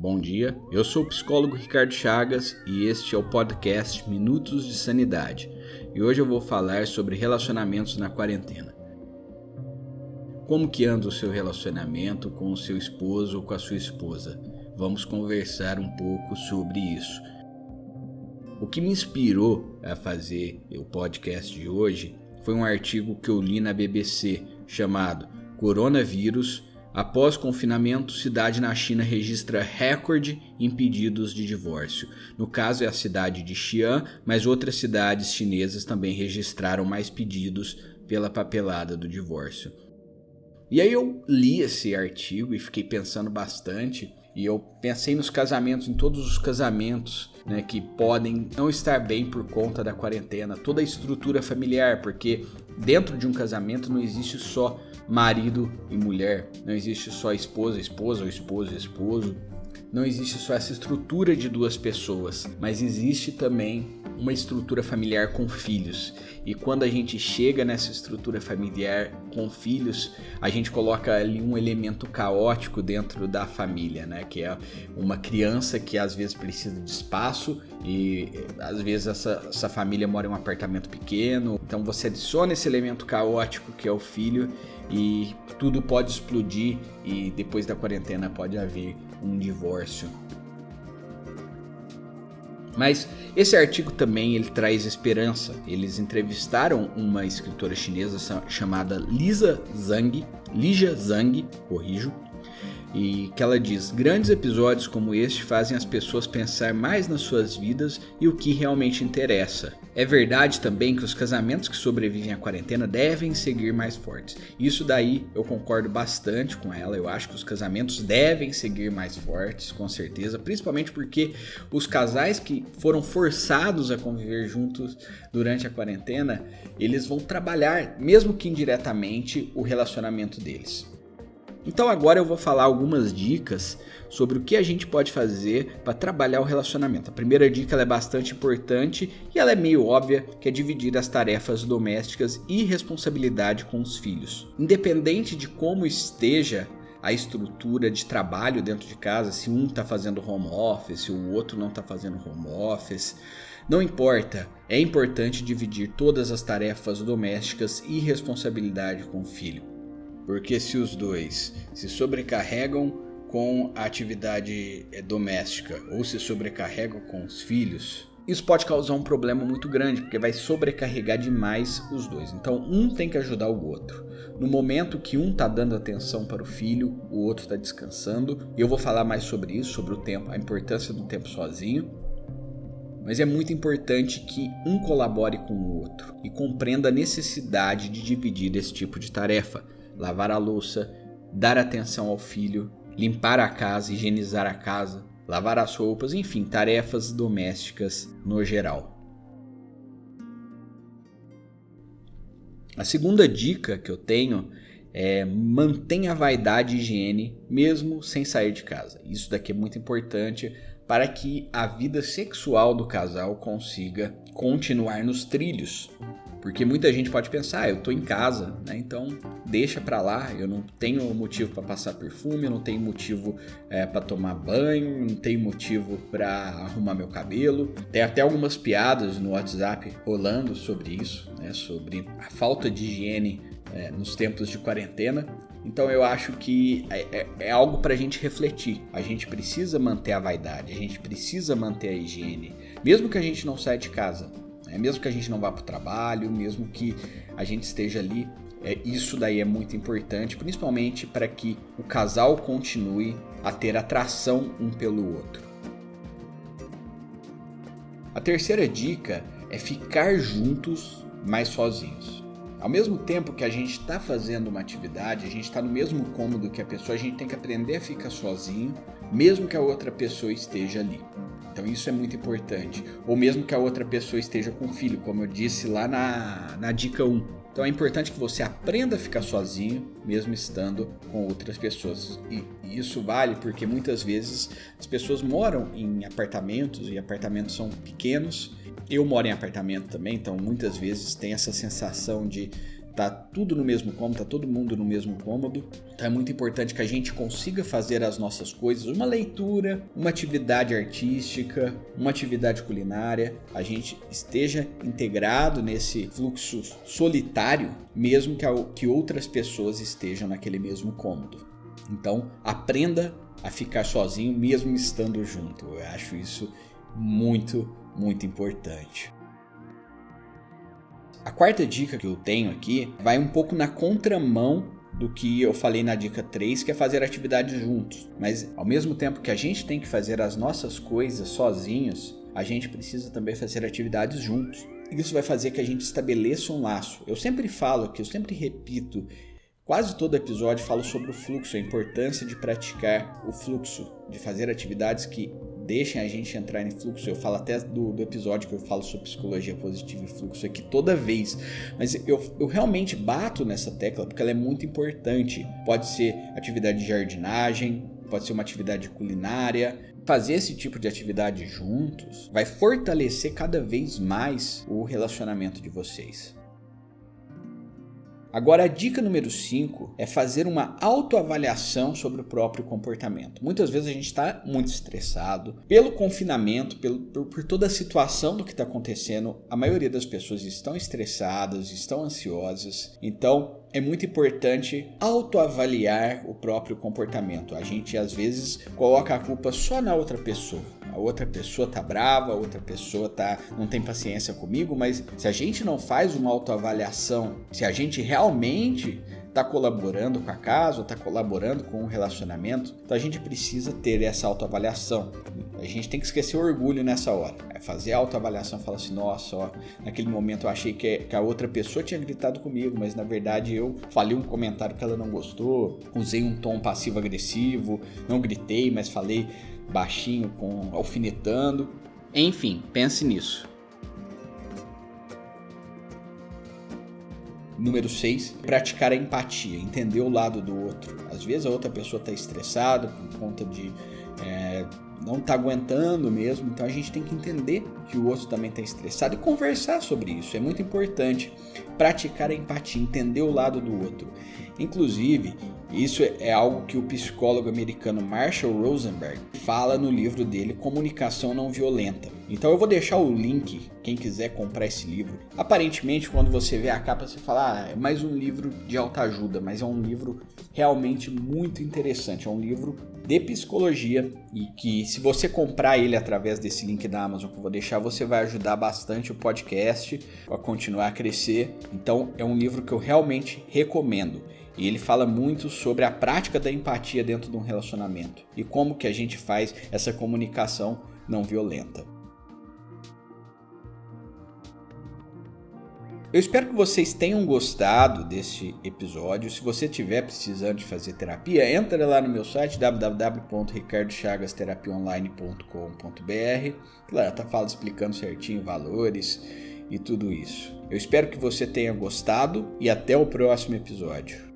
Bom dia, eu sou o psicólogo Ricardo Chagas e este é o podcast Minutos de Sanidade. E hoje eu vou falar sobre relacionamentos na quarentena. Como que anda o seu relacionamento com o seu esposo ou com a sua esposa? Vamos conversar um pouco sobre isso. O que me inspirou a fazer o podcast de hoje foi um artigo que eu li na BBC chamado Coronavírus Após confinamento, cidade na China registra recorde em pedidos de divórcio. No caso é a cidade de Xi'an, mas outras cidades chinesas também registraram mais pedidos pela papelada do divórcio. E aí eu li esse artigo e fiquei pensando bastante e eu pensei nos casamentos, em todos os casamentos né, que podem não estar bem por conta da quarentena, toda a estrutura familiar, porque dentro de um casamento não existe só marido e mulher, não existe só esposa, esposa ou esposo, esposo. Não existe só essa estrutura de duas pessoas, mas existe também uma estrutura familiar com filhos. E quando a gente chega nessa estrutura familiar com filhos, a gente coloca ali um elemento caótico dentro da família, né? Que é uma criança que às vezes precisa de espaço e às vezes essa, essa família mora em um apartamento pequeno. Então você adiciona esse elemento caótico que é o filho e tudo pode explodir e depois da quarentena pode haver um divórcio. Mas esse artigo também ele traz esperança. Eles entrevistaram uma escritora chinesa chamada Lisa Zhang, Lija Zhang, corrijo, e que ela diz: grandes episódios como este fazem as pessoas pensar mais nas suas vidas e o que realmente interessa. É verdade também que os casamentos que sobrevivem à quarentena devem seguir mais fortes. Isso daí eu concordo bastante com ela. Eu acho que os casamentos devem seguir mais fortes, com certeza, principalmente porque os casais que foram forçados a conviver juntos durante a quarentena, eles vão trabalhar, mesmo que indiretamente, o relacionamento deles. Então agora eu vou falar algumas dicas sobre o que a gente pode fazer para trabalhar o relacionamento. A primeira dica é bastante importante e ela é meio óbvia, que é dividir as tarefas domésticas e responsabilidade com os filhos. Independente de como esteja a estrutura de trabalho dentro de casa, se um está fazendo home office, se o outro não está fazendo home office, não importa, é importante dividir todas as tarefas domésticas e responsabilidade com o filho. Porque se os dois se sobrecarregam com a atividade eh, doméstica ou se sobrecarregam com os filhos, isso pode causar um problema muito grande, porque vai sobrecarregar demais os dois. Então, um tem que ajudar o outro. No momento que um está dando atenção para o filho, o outro está descansando. Eu vou falar mais sobre isso, sobre o tempo, a importância do tempo sozinho. Mas é muito importante que um colabore com o outro e compreenda a necessidade de dividir esse tipo de tarefa lavar a louça, dar atenção ao filho, limpar a casa, higienizar a casa, lavar as roupas, enfim, tarefas domésticas no geral. A segunda dica que eu tenho é mantenha a vaidade e higiene mesmo sem sair de casa. Isso daqui é muito importante para que a vida sexual do casal consiga continuar nos trilhos. Porque muita gente pode pensar, ah, eu tô em casa, né? Então deixa pra lá, eu não tenho motivo para passar perfume, eu não tenho motivo é, para tomar banho, não tenho motivo para arrumar meu cabelo. Tem até algumas piadas no WhatsApp rolando sobre isso, né? Sobre a falta de higiene é, nos tempos de quarentena. Então eu acho que é, é, é algo para a gente refletir. A gente precisa manter a vaidade, a gente precisa manter a higiene, mesmo que a gente não saia de casa. Né? Mesmo que a gente não vá para o trabalho, mesmo que a gente esteja ali, é, isso daí é muito importante, principalmente para que o casal continue a ter atração um pelo outro. A terceira dica é ficar juntos, mas sozinhos. Ao mesmo tempo que a gente está fazendo uma atividade, a gente está no mesmo cômodo que a pessoa, a gente tem que aprender a ficar sozinho, mesmo que a outra pessoa esteja ali. Então isso é muito importante. Ou mesmo que a outra pessoa esteja com filho, como eu disse lá na, na dica 1. Então é importante que você aprenda a ficar sozinho, mesmo estando com outras pessoas. E isso vale porque muitas vezes as pessoas moram em apartamentos e apartamentos são pequenos. Eu moro em apartamento também, então muitas vezes tem essa sensação de tá tudo no mesmo cômodo, tá todo mundo no mesmo cômodo. Então é muito importante que a gente consiga fazer as nossas coisas, uma leitura, uma atividade artística, uma atividade culinária, a gente esteja integrado nesse fluxo solitário, mesmo que, que outras pessoas estejam naquele mesmo cômodo. Então, aprenda a ficar sozinho mesmo estando junto. Eu acho isso muito, muito importante. A quarta dica que eu tenho aqui vai um pouco na contramão do que eu falei na dica 3, que é fazer atividades juntos. Mas ao mesmo tempo que a gente tem que fazer as nossas coisas sozinhos, a gente precisa também fazer atividades juntos. Isso vai fazer que a gente estabeleça um laço. Eu sempre falo que eu sempre repito Quase todo episódio falo sobre o fluxo, a importância de praticar o fluxo, de fazer atividades que deixem a gente entrar em fluxo. Eu falo até do, do episódio que eu falo sobre psicologia positiva e fluxo aqui toda vez, mas eu, eu realmente bato nessa tecla porque ela é muito importante. Pode ser atividade de jardinagem, pode ser uma atividade culinária. Fazer esse tipo de atividade juntos vai fortalecer cada vez mais o relacionamento de vocês. Agora, a dica número 5 é fazer uma autoavaliação sobre o próprio comportamento. Muitas vezes a gente está muito estressado pelo confinamento, pelo, por, por toda a situação do que está acontecendo. A maioria das pessoas estão estressadas, estão ansiosas. Então, é muito importante autoavaliar o próprio comportamento. A gente às vezes coloca a culpa só na outra pessoa. Outra pessoa tá brava, a outra pessoa tá não tem paciência comigo, mas se a gente não faz uma autoavaliação, se a gente realmente está colaborando com a casa, está colaborando com o relacionamento, então a gente precisa ter essa autoavaliação. A gente tem que esquecer o orgulho nessa hora. É fazer a autoavaliação falar assim: nossa, ó, naquele momento eu achei que, que a outra pessoa tinha gritado comigo, mas na verdade eu falei um comentário que ela não gostou, usei um tom passivo-agressivo, não gritei, mas falei baixinho, com alfinetando. Enfim, pense nisso. Número 6, praticar a empatia, entender o lado do outro. Às vezes a outra pessoa está estressada por conta de é, não tá aguentando mesmo, então a gente tem que entender que o outro também está estressado e conversar sobre isso. É muito importante praticar a empatia, entender o lado do outro. Inclusive, isso é algo que o psicólogo americano Marshall Rosenberg fala no livro dele Comunicação Não Violenta. Então eu vou deixar o link, quem quiser comprar esse livro. Aparentemente, quando você vê a capa, você fala, ah, é mais um livro de alta ajuda, mas é um livro realmente muito interessante. É um livro de psicologia e que se você comprar ele através desse link da Amazon que eu vou deixar, você vai ajudar bastante o podcast a continuar a crescer. Então é um livro que eu realmente recomendo. E ele fala muito sobre a prática da empatia dentro de um relacionamento e como que a gente faz essa comunicação não violenta. Eu espero que vocês tenham gostado desse episódio. Se você estiver precisando de fazer terapia, entra lá no meu site www.ricardochagasterapiaonline.com.br. Lá tá falando explicando certinho valores e tudo isso. Eu espero que você tenha gostado e até o próximo episódio.